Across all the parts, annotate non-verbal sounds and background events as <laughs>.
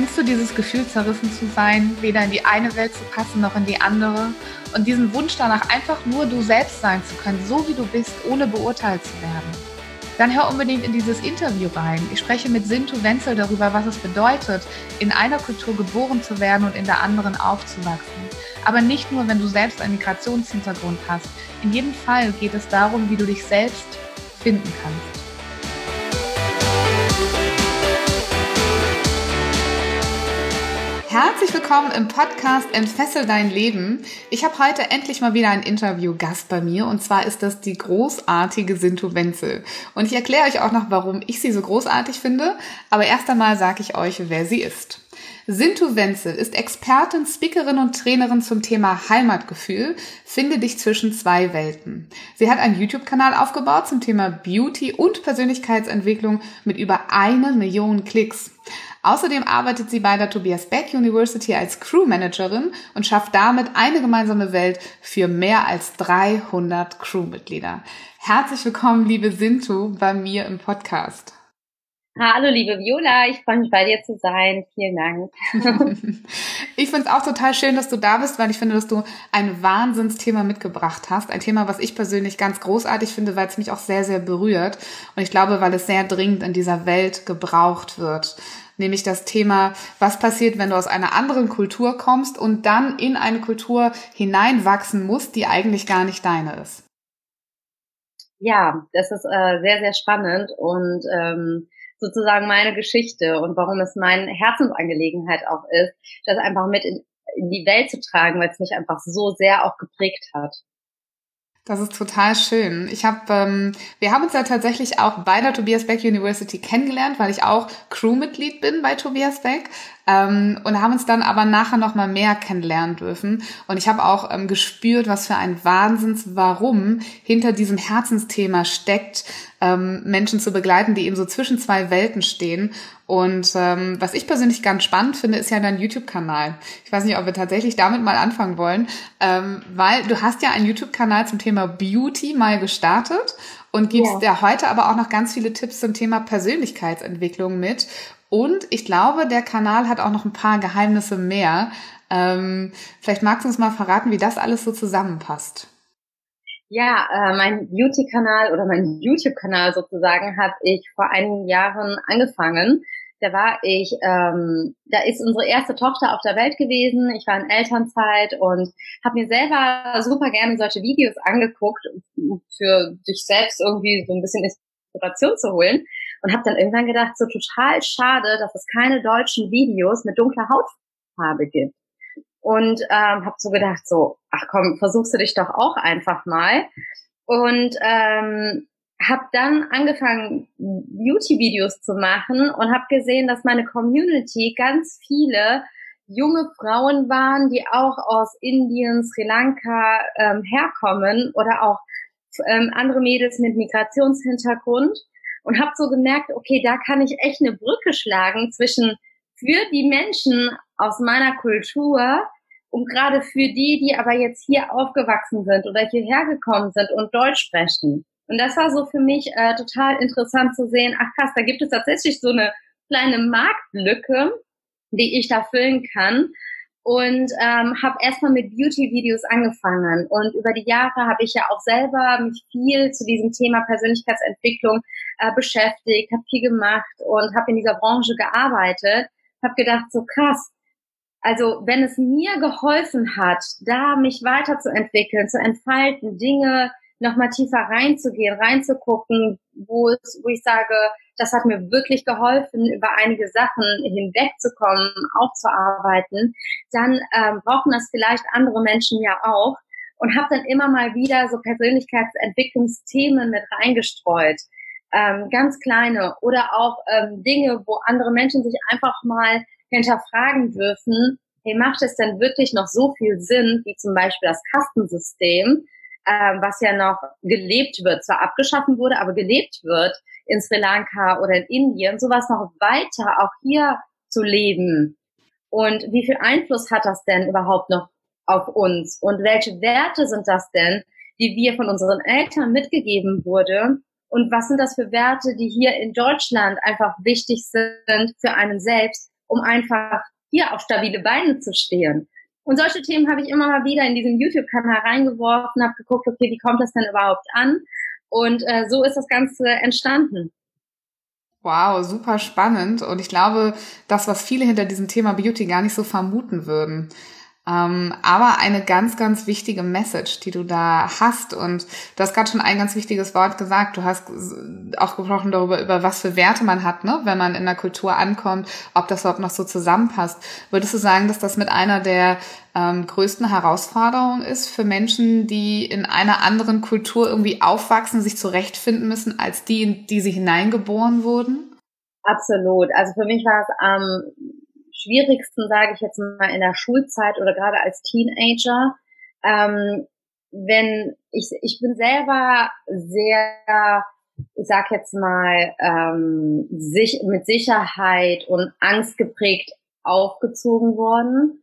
Kennst du dieses Gefühl, zerrissen zu sein, weder in die eine Welt zu passen noch in die andere? Und diesen Wunsch danach, einfach nur du selbst sein zu können, so wie du bist, ohne beurteilt zu werden? Dann hör unbedingt in dieses Interview rein. Ich spreche mit Sintu Wenzel darüber, was es bedeutet, in einer Kultur geboren zu werden und in der anderen aufzuwachsen. Aber nicht nur, wenn du selbst einen Migrationshintergrund hast. In jedem Fall geht es darum, wie du dich selbst finden kannst. Herzlich willkommen im Podcast Entfessel dein Leben. Ich habe heute endlich mal wieder einen Interviewgast bei mir und zwar ist das die großartige Sintu Wenzel. Und ich erkläre euch auch noch, warum ich sie so großartig finde, aber erst einmal sage ich euch, wer sie ist. Sintu Wenzel ist Expertin, Speakerin und Trainerin zum Thema Heimatgefühl. Finde dich zwischen zwei Welten. Sie hat einen YouTube-Kanal aufgebaut zum Thema Beauty und Persönlichkeitsentwicklung mit über eine Million Klicks. Außerdem arbeitet sie bei der Tobias Beck University als Crewmanagerin und schafft damit eine gemeinsame Welt für mehr als 300 Crewmitglieder. Herzlich willkommen, liebe Sintu, bei mir im Podcast. Hallo, liebe Viola, ich freue mich bei dir zu sein. Vielen Dank. <laughs> ich finde es auch total schön, dass du da bist, weil ich finde, dass du ein Wahnsinnsthema mitgebracht hast. Ein Thema, was ich persönlich ganz großartig finde, weil es mich auch sehr, sehr berührt. Und ich glaube, weil es sehr dringend in dieser Welt gebraucht wird nämlich das Thema, was passiert, wenn du aus einer anderen Kultur kommst und dann in eine Kultur hineinwachsen musst, die eigentlich gar nicht deine ist. Ja, das ist äh, sehr, sehr spannend und ähm, sozusagen meine Geschichte und warum es meine Herzensangelegenheit auch ist, das einfach mit in, in die Welt zu tragen, weil es mich einfach so sehr auch geprägt hat. Das ist total schön. Ich habe, ähm, wir haben uns ja tatsächlich auch bei der Tobias Beck University kennengelernt, weil ich auch Crewmitglied bin bei Tobias Beck ähm, und haben uns dann aber nachher noch mal mehr kennenlernen dürfen. Und ich habe auch ähm, gespürt, was für ein Wahnsinns Warum hinter diesem Herzensthema steckt, ähm, Menschen zu begleiten, die eben so zwischen zwei Welten stehen. Und ähm, was ich persönlich ganz spannend finde, ist ja dein YouTube-Kanal. Ich weiß nicht, ob wir tatsächlich damit mal anfangen wollen, ähm, weil du hast ja einen YouTube-Kanal zum Thema Beauty mal gestartet und gibst ja. ja heute aber auch noch ganz viele Tipps zum Thema Persönlichkeitsentwicklung mit. Und ich glaube, der Kanal hat auch noch ein paar Geheimnisse mehr. Ähm, vielleicht magst du uns mal verraten, wie das alles so zusammenpasst. Ja, äh, mein Beauty-Kanal oder mein YouTube-Kanal sozusagen habe ich vor einigen Jahren angefangen. Da war ich, ähm, da ist unsere erste Tochter auf der Welt gewesen. Ich war in Elternzeit und habe mir selber super gerne solche Videos angeguckt, für sich selbst irgendwie so ein bisschen Inspiration zu holen. Und habe dann irgendwann gedacht, so total schade, dass es keine deutschen Videos mit dunkler Hautfarbe gibt und ähm, habe so gedacht, so, ach komm, versuchst du dich doch auch einfach mal. Und ähm, habe dann angefangen, Beauty-Videos zu machen und habe gesehen, dass meine Community ganz viele junge Frauen waren, die auch aus Indien, Sri Lanka ähm, herkommen oder auch ähm, andere Mädels mit Migrationshintergrund und habe so gemerkt, okay, da kann ich echt eine Brücke schlagen zwischen für die Menschen aus meiner Kultur und gerade für die, die aber jetzt hier aufgewachsen sind oder hierher gekommen sind und Deutsch sprechen. Und das war so für mich äh, total interessant zu sehen, ach krass, da gibt es tatsächlich so eine kleine Marktlücke, die ich da füllen kann. Und ähm, habe erstmal mit Beauty-Videos angefangen. Und über die Jahre habe ich ja auch selber mich viel zu diesem Thema Persönlichkeitsentwicklung äh, beschäftigt, habe viel gemacht und habe in dieser Branche gearbeitet habe gedacht, so krass. Also wenn es mir geholfen hat, da mich weiterzuentwickeln, zu entfalten, Dinge nochmal tiefer reinzugehen, reinzugucken, wo es, wo ich sage, das hat mir wirklich geholfen, über einige Sachen hinwegzukommen, aufzuarbeiten, dann ähm, brauchen das vielleicht andere Menschen ja auch und habe dann immer mal wieder so Persönlichkeitsentwicklungsthemen mit reingestreut. Ähm, ganz kleine oder auch ähm, Dinge, wo andere Menschen sich einfach mal hinterfragen dürfen, hey, macht es denn wirklich noch so viel Sinn, wie zum Beispiel das Kastensystem, äh, was ja noch gelebt wird, zwar abgeschaffen wurde, aber gelebt wird in Sri Lanka oder in Indien, sowas noch weiter auch hier zu leben. Und wie viel Einfluss hat das denn überhaupt noch auf uns? Und welche Werte sind das denn, die wir von unseren Eltern mitgegeben wurde? Und was sind das für Werte, die hier in Deutschland einfach wichtig sind für einen selbst, um einfach hier auf stabile Beine zu stehen? Und solche Themen habe ich immer mal wieder in diesen YouTube-Kanal reingeworfen, habe geguckt, okay, wie kommt das denn überhaupt an? Und äh, so ist das Ganze entstanden. Wow, super spannend. Und ich glaube, das, was viele hinter diesem Thema Beauty gar nicht so vermuten würden. Ähm, aber eine ganz, ganz wichtige Message, die du da hast. Und du hast gerade schon ein ganz wichtiges Wort gesagt. Du hast auch gesprochen darüber, über was für Werte man hat, ne? wenn man in der Kultur ankommt, ob das überhaupt noch so zusammenpasst. Würdest du sagen, dass das mit einer der ähm, größten Herausforderungen ist für Menschen, die in einer anderen Kultur irgendwie aufwachsen, sich zurechtfinden müssen, als die, in die sie hineingeboren wurden? Absolut. Also für mich war es ähm schwierigsten, sage ich jetzt mal, in der Schulzeit oder gerade als Teenager. Ähm, wenn ich, ich bin selber sehr, ich sag jetzt mal, ähm, sich, mit Sicherheit und Angst geprägt aufgezogen worden.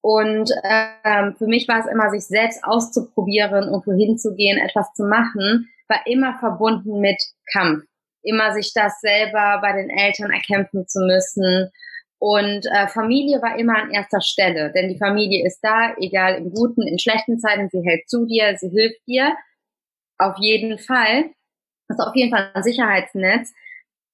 Und ähm, für mich war es immer, sich selbst auszuprobieren und wohin zu gehen, etwas zu machen, war immer verbunden mit Kampf. Immer sich das selber bei den Eltern erkämpfen zu müssen und äh, Familie war immer an erster Stelle, denn die Familie ist da, egal in guten, in schlechten Zeiten, sie hält zu dir, sie hilft dir. Auf jeden Fall. Das ist auf jeden Fall ein Sicherheitsnetz.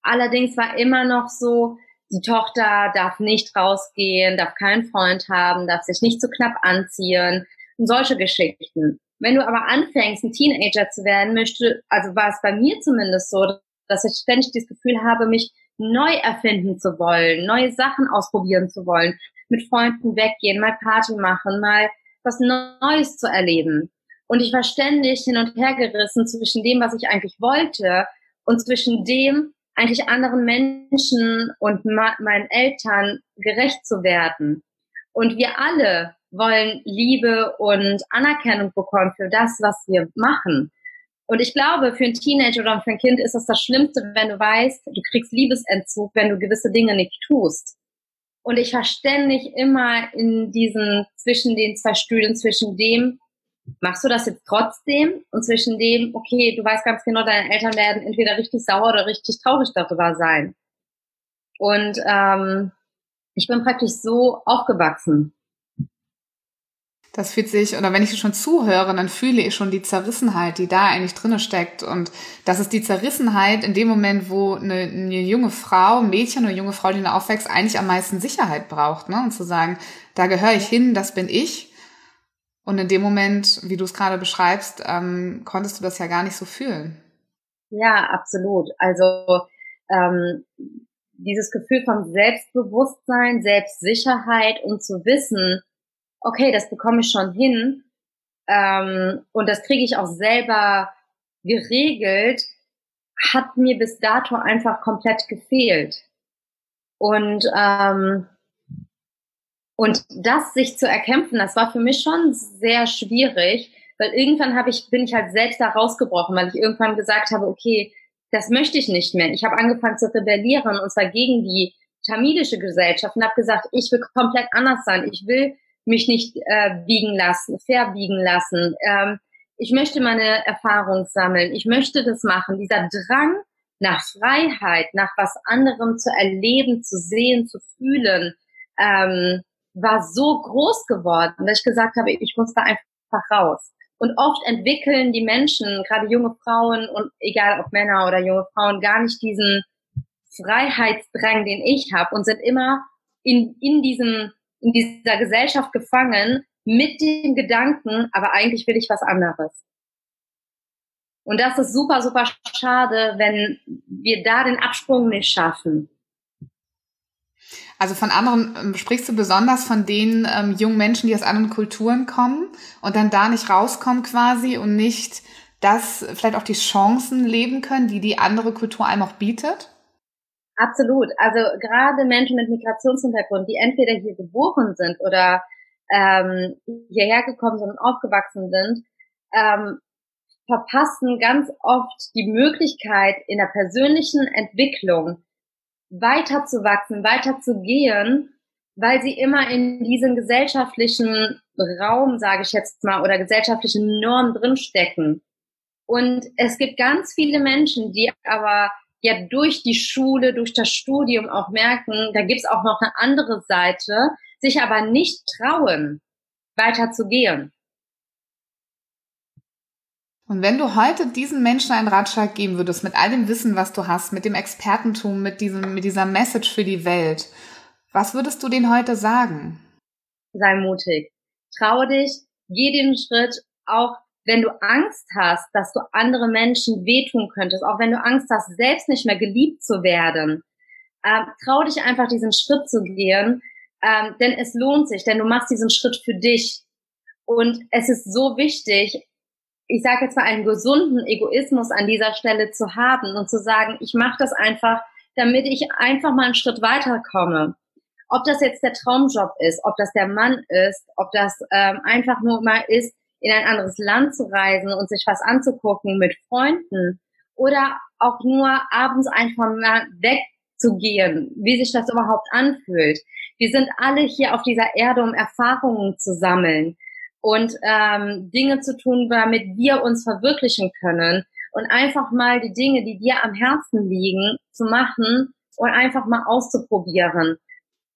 Allerdings war immer noch so, die Tochter darf nicht rausgehen, darf keinen Freund haben, darf sich nicht zu knapp anziehen und solche Geschichten. Wenn du aber anfängst, ein Teenager zu werden, möchte, also war es bei mir zumindest so, dass ich ständig das Gefühl habe, mich neu erfinden zu wollen, neue Sachen ausprobieren zu wollen, mit Freunden weggehen, mal Party machen, mal was Neues zu erleben. Und ich war ständig hin und her gerissen zwischen dem, was ich eigentlich wollte und zwischen dem, eigentlich anderen Menschen und meinen Eltern gerecht zu werden. Und wir alle wollen Liebe und Anerkennung bekommen für das, was wir machen. Und ich glaube, für ein Teenager oder für ein Kind ist das das Schlimmste, wenn du weißt, du kriegst Liebesentzug, wenn du gewisse Dinge nicht tust. Und ich war ständig immer in diesen, zwischen den zwei Stühlen, zwischen dem, machst du das jetzt trotzdem? Und zwischen dem, okay, du weißt ganz genau, deine Eltern werden entweder richtig sauer oder richtig traurig darüber sein. Und ähm, ich bin praktisch so aufgewachsen. Das fühlt sich, oder wenn ich schon zuhöre, dann fühle ich schon die Zerrissenheit, die da eigentlich drinne steckt. Und das ist die Zerrissenheit in dem Moment, wo eine, eine junge Frau, Mädchen oder junge Frau, die da aufwächst, eigentlich am meisten Sicherheit braucht. Ne? Und zu sagen, da gehöre ich hin, das bin ich. Und in dem Moment, wie du es gerade beschreibst, ähm, konntest du das ja gar nicht so fühlen. Ja, absolut. Also ähm, dieses Gefühl von Selbstbewusstsein, Selbstsicherheit und zu wissen, okay, das bekomme ich schon hin ähm, und das kriege ich auch selber geregelt, hat mir bis dato einfach komplett gefehlt. Und ähm, und das sich zu erkämpfen, das war für mich schon sehr schwierig, weil irgendwann habe ich bin ich halt selbst da rausgebrochen, weil ich irgendwann gesagt habe, okay, das möchte ich nicht mehr. Ich habe angefangen zu rebellieren und zwar gegen die tamilische Gesellschaft und habe gesagt, ich will komplett anders sein. Ich will mich nicht äh, biegen lassen, verbiegen lassen. Ähm, ich möchte meine Erfahrung sammeln. Ich möchte das machen. Dieser Drang nach Freiheit, nach was anderem zu erleben, zu sehen, zu fühlen, ähm, war so groß geworden, dass ich gesagt habe, ich muss da einfach raus. Und oft entwickeln die Menschen, gerade junge Frauen und egal ob Männer oder junge Frauen, gar nicht diesen Freiheitsdrang, den ich habe und sind immer in, in diesem in dieser Gesellschaft gefangen mit dem Gedanken, aber eigentlich will ich was anderes. Und das ist super, super schade, wenn wir da den Absprung nicht schaffen. Also von anderen ähm, sprichst du besonders von den ähm, jungen Menschen, die aus anderen Kulturen kommen und dann da nicht rauskommen quasi und nicht das vielleicht auch die Chancen leben können, die die andere Kultur einem auch bietet? Absolut. Also gerade Menschen mit Migrationshintergrund, die entweder hier geboren sind oder ähm, hierher gekommen sind und aufgewachsen sind, ähm, verpassen ganz oft die Möglichkeit in der persönlichen Entwicklung weiterzuwachsen, weiterzugehen, weil sie immer in diesem gesellschaftlichen Raum, sage ich jetzt mal, oder gesellschaftlichen Normen drinstecken. Und es gibt ganz viele Menschen, die aber ja durch die Schule, durch das Studium auch merken, da gibt's auch noch eine andere Seite, sich aber nicht trauen, weiterzugehen. Und wenn du heute diesen Menschen einen Ratschlag geben würdest, mit all dem Wissen, was du hast, mit dem Expertentum, mit diesem, mit dieser Message für die Welt, was würdest du denen heute sagen? Sei mutig. Traue dich, geh den Schritt, auch wenn du Angst hast, dass du andere Menschen wehtun könntest, auch wenn du Angst hast, selbst nicht mehr geliebt zu werden, ähm, trau dich einfach diesen Schritt zu gehen, ähm, denn es lohnt sich, denn du machst diesen Schritt für dich. Und es ist so wichtig, ich sage jetzt mal einen gesunden Egoismus an dieser Stelle zu haben und zu sagen, ich mache das einfach, damit ich einfach mal einen Schritt weiterkomme. Ob das jetzt der Traumjob ist, ob das der Mann ist, ob das ähm, einfach nur mal ist, in ein anderes Land zu reisen und sich was anzugucken mit Freunden oder auch nur abends einfach mal wegzugehen, wie sich das überhaupt anfühlt. Wir sind alle hier auf dieser Erde, um Erfahrungen zu sammeln und ähm, Dinge zu tun, damit wir uns verwirklichen können und einfach mal die Dinge, die dir am Herzen liegen, zu machen und einfach mal auszuprobieren.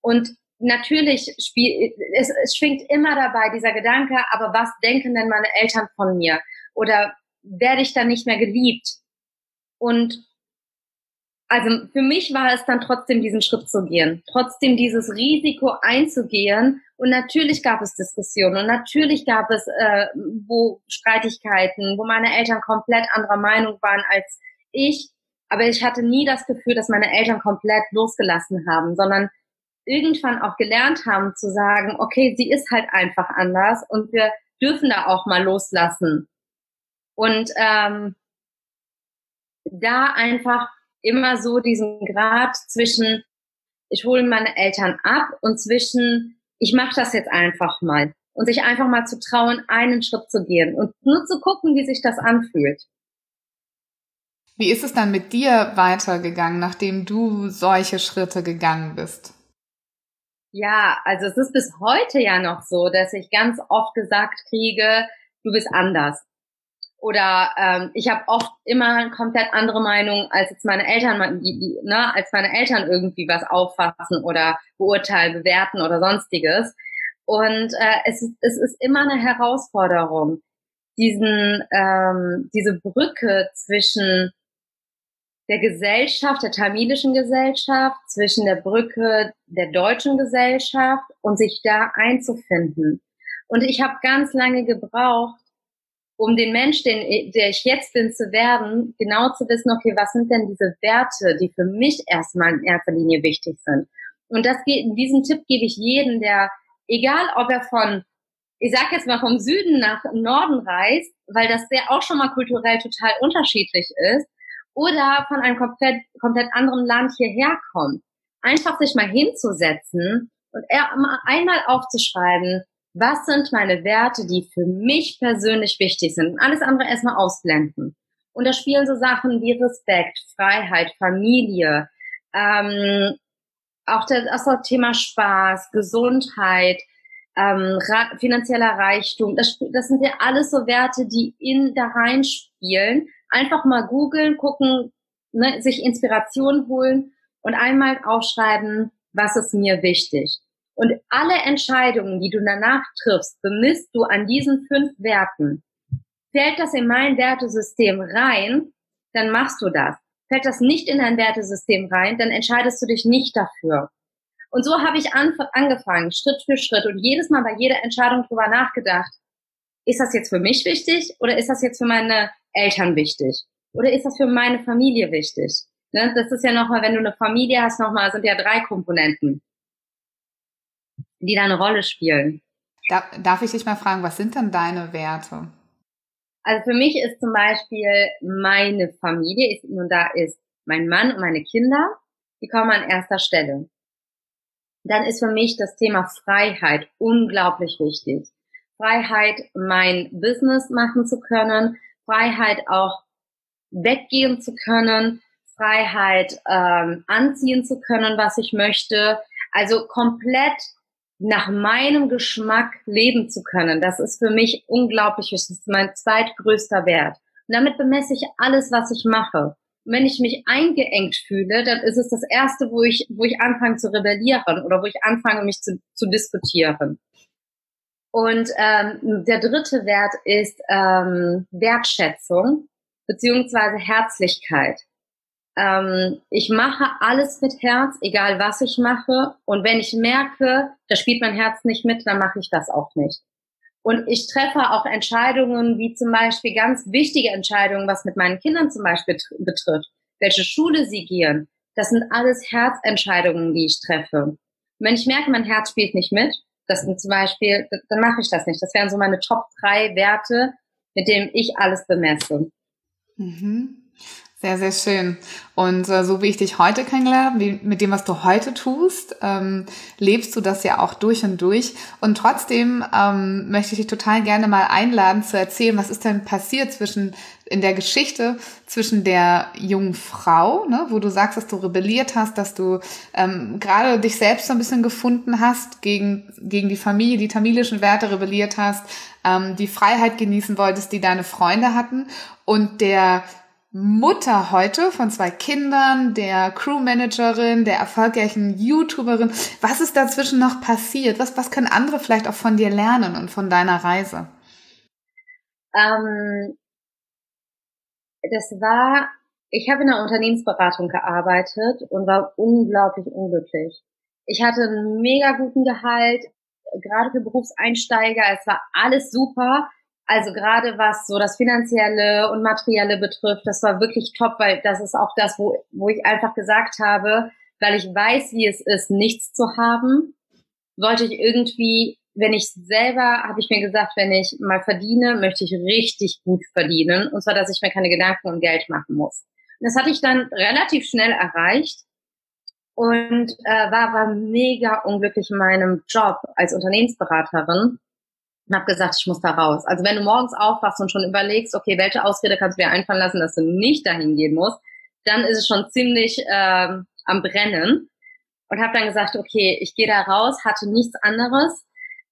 Und natürlich spiel, es, es schwingt immer dabei dieser Gedanke, aber was denken denn meine Eltern von mir? Oder werde ich dann nicht mehr geliebt? Und also für mich war es dann trotzdem diesen Schritt zu gehen, trotzdem dieses Risiko einzugehen. Und natürlich gab es Diskussionen und natürlich gab es äh, wo Streitigkeiten, wo meine Eltern komplett anderer Meinung waren als ich. Aber ich hatte nie das Gefühl, dass meine Eltern komplett losgelassen haben, sondern irgendwann auch gelernt haben zu sagen, okay, sie ist halt einfach anders und wir dürfen da auch mal loslassen. Und ähm, da einfach immer so diesen Grad zwischen, ich hole meine Eltern ab und zwischen, ich mache das jetzt einfach mal. Und sich einfach mal zu trauen, einen Schritt zu gehen und nur zu gucken, wie sich das anfühlt. Wie ist es dann mit dir weitergegangen, nachdem du solche Schritte gegangen bist? Ja, also es ist bis heute ja noch so, dass ich ganz oft gesagt kriege, du bist anders. Oder ähm, ich habe oft immer komplett andere Meinung, als jetzt meine Eltern, die, die, ne, als meine Eltern irgendwie was auffassen oder beurteilen, bewerten oder sonstiges. Und äh, es, ist, es ist immer eine Herausforderung, diesen, ähm, diese Brücke zwischen der Gesellschaft, der tamilischen Gesellschaft, zwischen der Brücke der deutschen Gesellschaft und sich da einzufinden. Und ich habe ganz lange gebraucht, um den Mensch, den, der ich jetzt bin, zu werden, genau zu wissen, okay, was sind denn diese Werte, die für mich erstmal in erster Linie wichtig sind. Und das geht, diesen Tipp gebe ich jedem, der, egal ob er von, ich sag jetzt mal vom Süden nach Norden reist, weil das sehr auch schon mal kulturell total unterschiedlich ist, oder von einem komplett, komplett anderen Land hierher kommt. Einfach sich mal hinzusetzen und einmal aufzuschreiben, was sind meine Werte, die für mich persönlich wichtig sind. Und alles andere erstmal ausblenden. Und da spielen so Sachen wie Respekt, Freiheit, Familie, ähm, auch das, das Thema Spaß, Gesundheit, ähm, finanzieller Reichtum. Das, das sind ja alles so Werte, die in da reinspielen einfach mal googeln, gucken, ne, sich Inspiration holen und einmal aufschreiben, was ist mir wichtig. Und alle Entscheidungen, die du danach triffst, bemisst du an diesen fünf Werten. Fällt das in mein Wertesystem rein, dann machst du das. Fällt das nicht in dein Wertesystem rein, dann entscheidest du dich nicht dafür. Und so habe ich angefangen, Schritt für Schritt und jedes Mal bei jeder Entscheidung drüber nachgedacht, ist das jetzt für mich wichtig oder ist das jetzt für meine Eltern wichtig? Oder ist das für meine Familie wichtig? Ne? Das ist ja nochmal, wenn du eine Familie hast, nochmal, sind ja drei Komponenten, die da eine Rolle spielen. Darf ich dich mal fragen, was sind denn deine Werte? Also für mich ist zum Beispiel meine Familie, ist, nun da ist mein Mann und meine Kinder. die kommen an erster Stelle. Dann ist für mich das Thema Freiheit unglaublich wichtig. Freiheit, mein Business machen zu können, Freiheit auch weggehen zu können, Freiheit ähm, anziehen zu können, was ich möchte. Also komplett nach meinem Geschmack leben zu können. Das ist für mich unglaublich. Das ist mein zweitgrößter Wert. Und damit bemesse ich alles, was ich mache. Und wenn ich mich eingeengt fühle, dann ist es das erste, wo ich, wo ich anfange zu rebellieren oder wo ich anfange, mich zu, zu diskutieren. Und ähm, der dritte Wert ist ähm, Wertschätzung beziehungsweise Herzlichkeit. Ähm, ich mache alles mit Herz, egal was ich mache. Und wenn ich merke, da spielt mein Herz nicht mit, dann mache ich das auch nicht. Und ich treffe auch Entscheidungen, wie zum Beispiel ganz wichtige Entscheidungen, was mit meinen Kindern zum Beispiel betrifft, welche Schule sie gehen. Das sind alles Herzentscheidungen, die ich treffe. Und wenn ich merke, mein Herz spielt nicht mit, das sind zum Beispiel, dann mache ich das nicht. Das wären so meine Top drei Werte, mit denen ich alles bemesse. Mhm. Sehr, sehr schön. Und äh, so wie ich dich heute kennengelernt wie, mit dem, was du heute tust, ähm, lebst du das ja auch durch und durch. Und trotzdem ähm, möchte ich dich total gerne mal einladen zu erzählen, was ist denn passiert zwischen in der Geschichte zwischen der jungen Frau, ne, wo du sagst, dass du rebelliert hast, dass du ähm, gerade dich selbst so ein bisschen gefunden hast, gegen, gegen die Familie, die tamilischen Werte rebelliert hast, ähm, die Freiheit genießen wolltest, die deine Freunde hatten und der Mutter heute von zwei Kindern, der Crewmanagerin, der erfolgreichen YouTuberin. Was ist dazwischen noch passiert? Was, was können andere vielleicht auch von dir lernen und von deiner Reise? Ähm, das war, ich habe in einer Unternehmensberatung gearbeitet und war unglaublich unglücklich. Ich hatte einen mega guten Gehalt, gerade für Berufseinsteiger. Es war alles super. Also gerade was so das Finanzielle und Materielle betrifft, das war wirklich top, weil das ist auch das, wo, wo ich einfach gesagt habe, weil ich weiß, wie es ist, nichts zu haben, wollte ich irgendwie, wenn ich selber, habe ich mir gesagt, wenn ich mal verdiene, möchte ich richtig gut verdienen. Und zwar, dass ich mir keine Gedanken um Geld machen muss. Und das hatte ich dann relativ schnell erreicht und äh, war aber mega unglücklich in meinem Job als Unternehmensberaterin und habe gesagt, ich muss da raus. Also wenn du morgens aufwachst und schon überlegst, okay, welche Ausrede kannst du dir einfallen lassen, dass du nicht dahin gehen musst, dann ist es schon ziemlich äh, am Brennen. Und habe dann gesagt, okay, ich gehe da raus, hatte nichts anderes,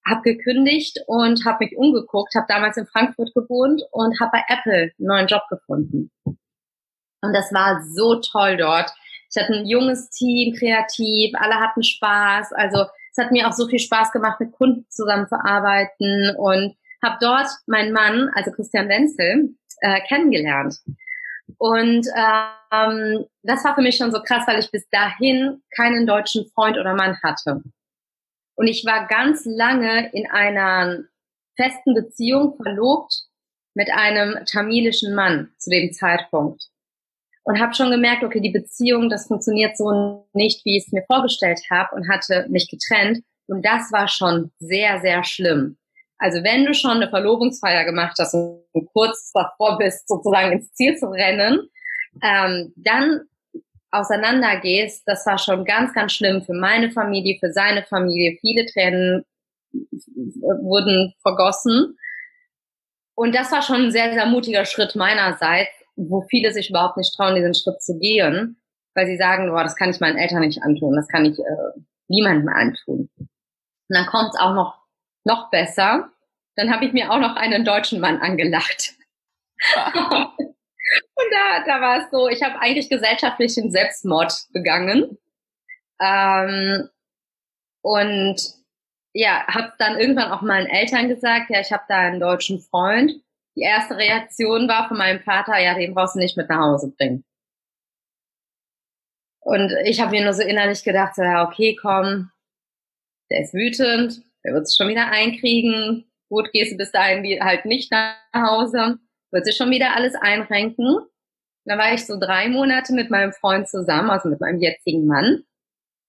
habe gekündigt und habe mich umgeguckt, habe damals in Frankfurt gewohnt und habe bei Apple einen neuen Job gefunden. Und das war so toll dort. Ich hatte ein junges Team, kreativ, alle hatten Spaß. Also es hat mir auch so viel Spaß gemacht, mit Kunden zusammenzuarbeiten und habe dort meinen Mann, also Christian Wenzel, äh, kennengelernt. Und ähm, das war für mich schon so krass, weil ich bis dahin keinen deutschen Freund oder Mann hatte. Und ich war ganz lange in einer festen Beziehung verlobt mit einem tamilischen Mann zu dem Zeitpunkt und habe schon gemerkt, okay, die Beziehung, das funktioniert so nicht, wie ich es mir vorgestellt habe und hatte mich getrennt. Und das war schon sehr, sehr schlimm. Also wenn du schon eine Verlobungsfeier gemacht hast und kurz davor bist, sozusagen ins Ziel zu rennen, ähm, dann auseinandergehst, das war schon ganz, ganz schlimm für meine Familie, für seine Familie. Viele Tränen wurden vergossen. Und das war schon ein sehr, sehr mutiger Schritt meinerseits, wo viele sich überhaupt nicht trauen, diesen Schritt zu gehen, weil sie sagen, boah, das kann ich meinen Eltern nicht antun, das kann ich äh, niemandem antun. Und dann kommt es auch noch, noch besser. Dann habe ich mir auch noch einen deutschen Mann angelacht. <laughs> Und da, da war es so, ich habe eigentlich gesellschaftlichen Selbstmord begangen. Ähm, und ja, habe dann irgendwann auch meinen Eltern gesagt, ja, ich habe da einen deutschen Freund die erste Reaktion war von meinem Vater, ja, den brauchst du nicht mit nach Hause bringen. Und ich habe mir nur so innerlich gedacht, ja, okay, komm, der ist wütend, der wird es schon wieder einkriegen. Gut, gehst du bis dahin halt nicht nach Hause, wird sich schon wieder alles einrenken. Dann war ich so drei Monate mit meinem Freund zusammen, also mit meinem jetzigen Mann.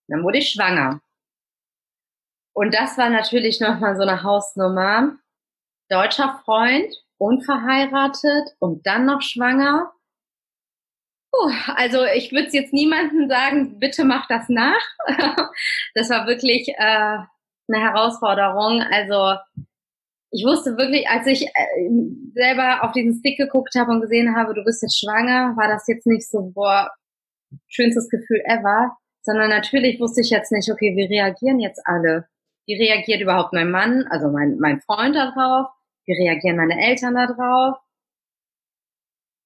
Dann wurde ich schwanger. Und das war natürlich nochmal so eine Hausnummer. Deutscher Freund, unverheiratet und dann noch schwanger. Oh, also ich würde jetzt niemandem sagen, bitte mach das nach. <laughs> das war wirklich äh, eine Herausforderung. Also ich wusste wirklich, als ich äh, selber auf diesen Stick geguckt habe und gesehen habe, du bist jetzt schwanger, war das jetzt nicht so, boah, schönstes Gefühl ever, sondern natürlich wusste ich jetzt nicht, okay, wie reagieren jetzt alle? Wie reagiert überhaupt mein Mann, also mein, mein Freund darauf? Wie reagieren meine Eltern darauf?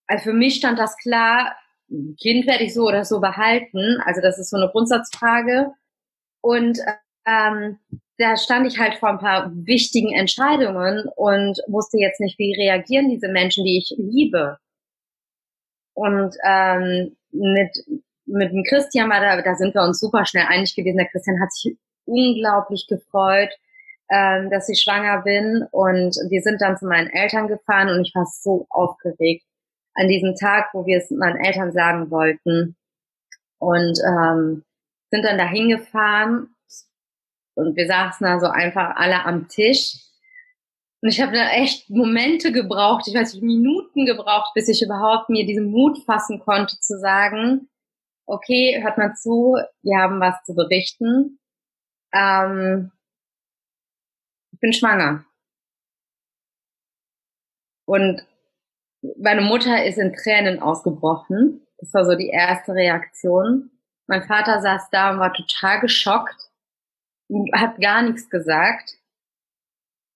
Also für mich stand das klar, Kind werde ich so oder so behalten. Also das ist so eine Grundsatzfrage. Und ähm, da stand ich halt vor ein paar wichtigen Entscheidungen und wusste jetzt nicht, wie reagieren diese Menschen, die ich liebe. Und ähm, mit, mit dem Christian war da, da sind wir uns super schnell einig gewesen. Der Christian hat sich unglaublich gefreut, ähm, dass ich schwanger bin. Und wir sind dann zu meinen Eltern gefahren und ich war so aufgeregt an diesem Tag, wo wir es meinen Eltern sagen wollten. Und ähm, sind dann dahin gefahren und wir saßen da so einfach alle am Tisch. Und ich habe da echt Momente gebraucht, ich weiß nicht, Minuten gebraucht, bis ich überhaupt mir diesen Mut fassen konnte zu sagen, okay, hört mal zu, wir haben was zu berichten. Ähm, bin schwanger. Und meine Mutter ist in Tränen ausgebrochen. Das war so die erste Reaktion. Mein Vater saß da und war total geschockt hat gar nichts gesagt.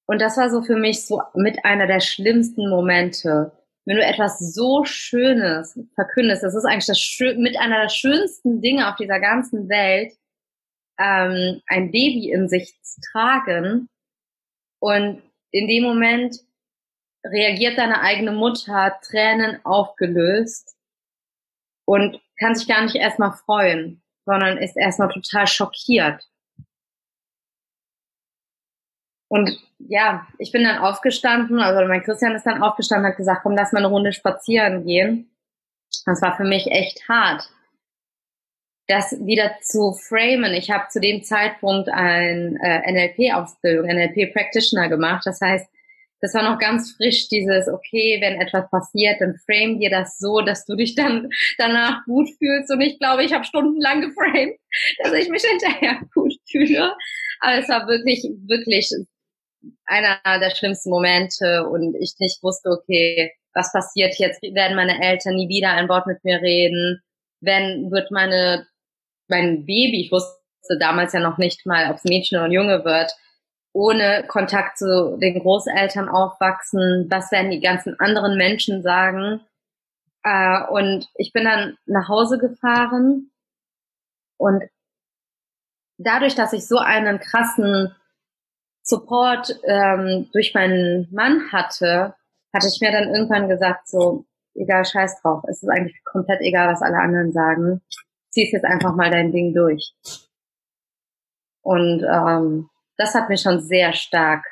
Und das war so für mich so mit einer der schlimmsten Momente. Wenn du etwas so Schönes verkündest, das ist eigentlich das Schö mit einer der schönsten Dinge auf dieser ganzen Welt, ähm, ein Baby in sich zu tragen. Und in dem Moment reagiert deine eigene Mutter Tränen aufgelöst und kann sich gar nicht erstmal freuen, sondern ist erstmal total schockiert. Und ja, ich bin dann aufgestanden, also mein Christian ist dann aufgestanden, hat gesagt, komm, lass mal eine Runde spazieren gehen. Das war für mich echt hart, das wieder zu framen. Ich habe zu dem Zeitpunkt ein äh, NLP-Ausbildung, NLP-Practitioner gemacht. Das heißt, das war noch ganz frisch, dieses, okay, wenn etwas passiert, dann frame dir das so, dass du dich dann <laughs> danach gut fühlst. Und ich glaube, ich habe stundenlang geframed, <laughs> dass ich mich <laughs> hinterher gut fühle. Aber es war wirklich, wirklich einer der schlimmsten Momente und ich nicht wusste, okay, was passiert jetzt? Werden meine Eltern nie wieder ein Wort mit mir reden? Wenn wird meine, mein Baby, ich wusste damals ja noch nicht mal, ob es Mädchen oder Junge wird, ohne Kontakt zu den Großeltern aufwachsen? Was werden die ganzen anderen Menschen sagen? Äh, und ich bin dann nach Hause gefahren und dadurch, dass ich so einen krassen Support ähm, durch meinen Mann hatte, hatte ich mir dann irgendwann gesagt, so, egal, scheiß drauf, es ist eigentlich komplett egal, was alle anderen sagen. Zieh's jetzt einfach mal dein Ding durch. Und ähm, das hat mich schon sehr stark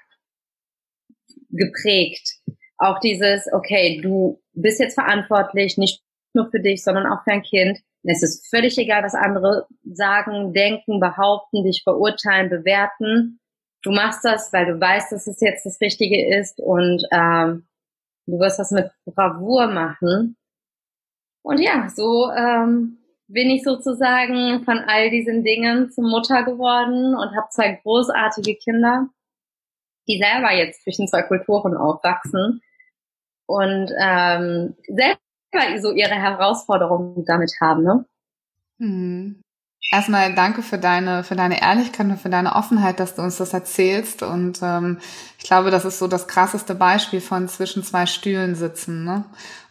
geprägt. Auch dieses, okay, du bist jetzt verantwortlich, nicht nur für dich, sondern auch für ein Kind. Es ist völlig egal, was andere sagen, denken, behaupten, dich verurteilen, bewerten du machst das, weil du weißt, dass es jetzt das Richtige ist und ähm, du wirst das mit Bravour machen. Und ja, so ähm, bin ich sozusagen von all diesen Dingen zur Mutter geworden und habe zwei großartige Kinder, die selber jetzt zwischen zwei Kulturen aufwachsen und ähm, selber so ihre Herausforderungen damit haben. Ne? Mhm. Erstmal danke für deine, für deine Ehrlichkeit und für deine Offenheit, dass du uns das erzählst. Und ähm, ich glaube, das ist so das krasseste Beispiel von zwischen zwei Stühlen sitzen. Ne?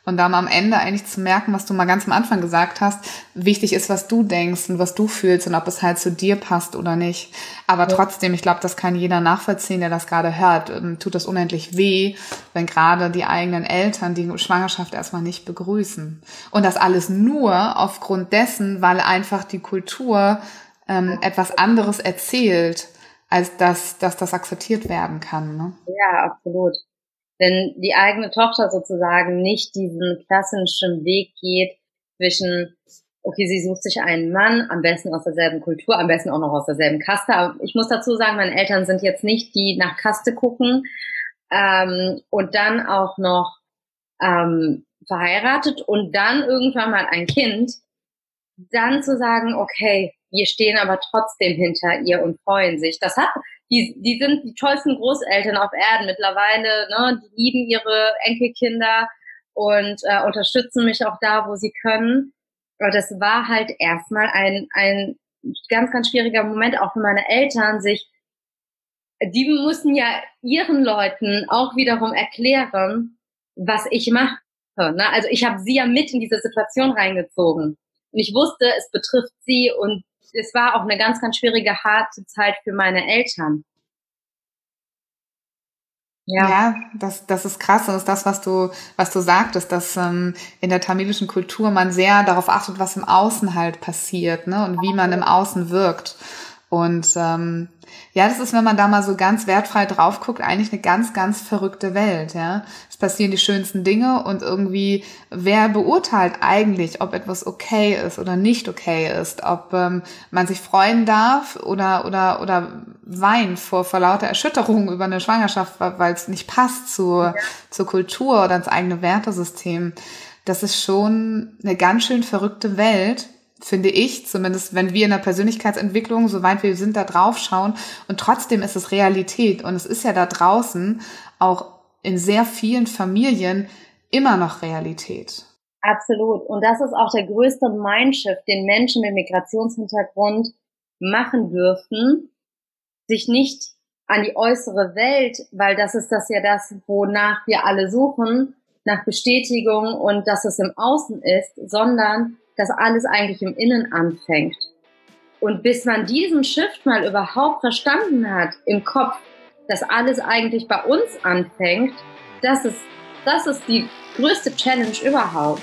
Und dann am Ende eigentlich zu merken, was du mal ganz am Anfang gesagt hast, wichtig ist, was du denkst und was du fühlst und ob es halt zu dir passt oder nicht. Aber ja. trotzdem, ich glaube, das kann jeder nachvollziehen, der das gerade hört. Ähm, tut das unendlich weh, wenn gerade die eigenen Eltern die Schwangerschaft erstmal nicht begrüßen. Und das alles nur aufgrund dessen, weil einfach die Kultur ähm, etwas anderes erzählt, als dass, dass das akzeptiert werden kann. Ne? Ja, absolut wenn die eigene Tochter sozusagen nicht diesen klassischen Weg geht zwischen, okay, sie sucht sich einen Mann, am besten aus derselben Kultur, am besten auch noch aus derselben Kaste. Aber ich muss dazu sagen, meine Eltern sind jetzt nicht die nach Kaste gucken ähm, und dann auch noch ähm, verheiratet und dann irgendwann mal ein Kind, dann zu sagen, okay, wir stehen aber trotzdem hinter ihr und freuen sich. Das hat, die, die sind die tollsten Großeltern auf Erden mittlerweile, ne? Die lieben ihre Enkelkinder und äh, unterstützen mich auch da, wo sie können. Aber das war halt erstmal ein, ein ganz, ganz schwieriger Moment, auch für meine Eltern, sich, die mussten ja ihren Leuten auch wiederum erklären, was ich mache. Ne? Also ich habe sie ja mit in diese Situation reingezogen. Und ich wusste, es betrifft sie und es war auch eine ganz, ganz schwierige, harte Zeit für meine Eltern. Ja. ja, das, das ist krass. Und das ist das, was du, was du sagtest, dass ähm, in der tamilischen Kultur man sehr darauf achtet, was im Außen halt passiert, ne? Und wie man im Außen wirkt. Und ähm, ja, das ist, wenn man da mal so ganz wertfrei drauf guckt, eigentlich eine ganz, ganz verrückte Welt. Ja, es passieren die schönsten Dinge und irgendwie, wer beurteilt eigentlich, ob etwas okay ist oder nicht okay ist, ob ähm, man sich freuen darf oder oder oder weint vor vor lauter Erschütterung über eine Schwangerschaft, weil es nicht passt zur zur Kultur oder ins eigene Wertesystem. Das ist schon eine ganz schön verrückte Welt finde ich, zumindest wenn wir in der Persönlichkeitsentwicklung, soweit wir sind, da drauf schauen. Und trotzdem ist es Realität. Und es ist ja da draußen auch in sehr vielen Familien immer noch Realität. Absolut. Und das ist auch der größte Mindshift, den Menschen mit Migrationshintergrund machen dürfen, sich nicht an die äußere Welt, weil das ist das ja das, wonach wir alle suchen, nach Bestätigung und dass es im Außen ist, sondern dass alles eigentlich im Innen anfängt. Und bis man diesen Shift mal überhaupt verstanden hat im Kopf, dass alles eigentlich bei uns anfängt, das ist, das ist die größte Challenge überhaupt.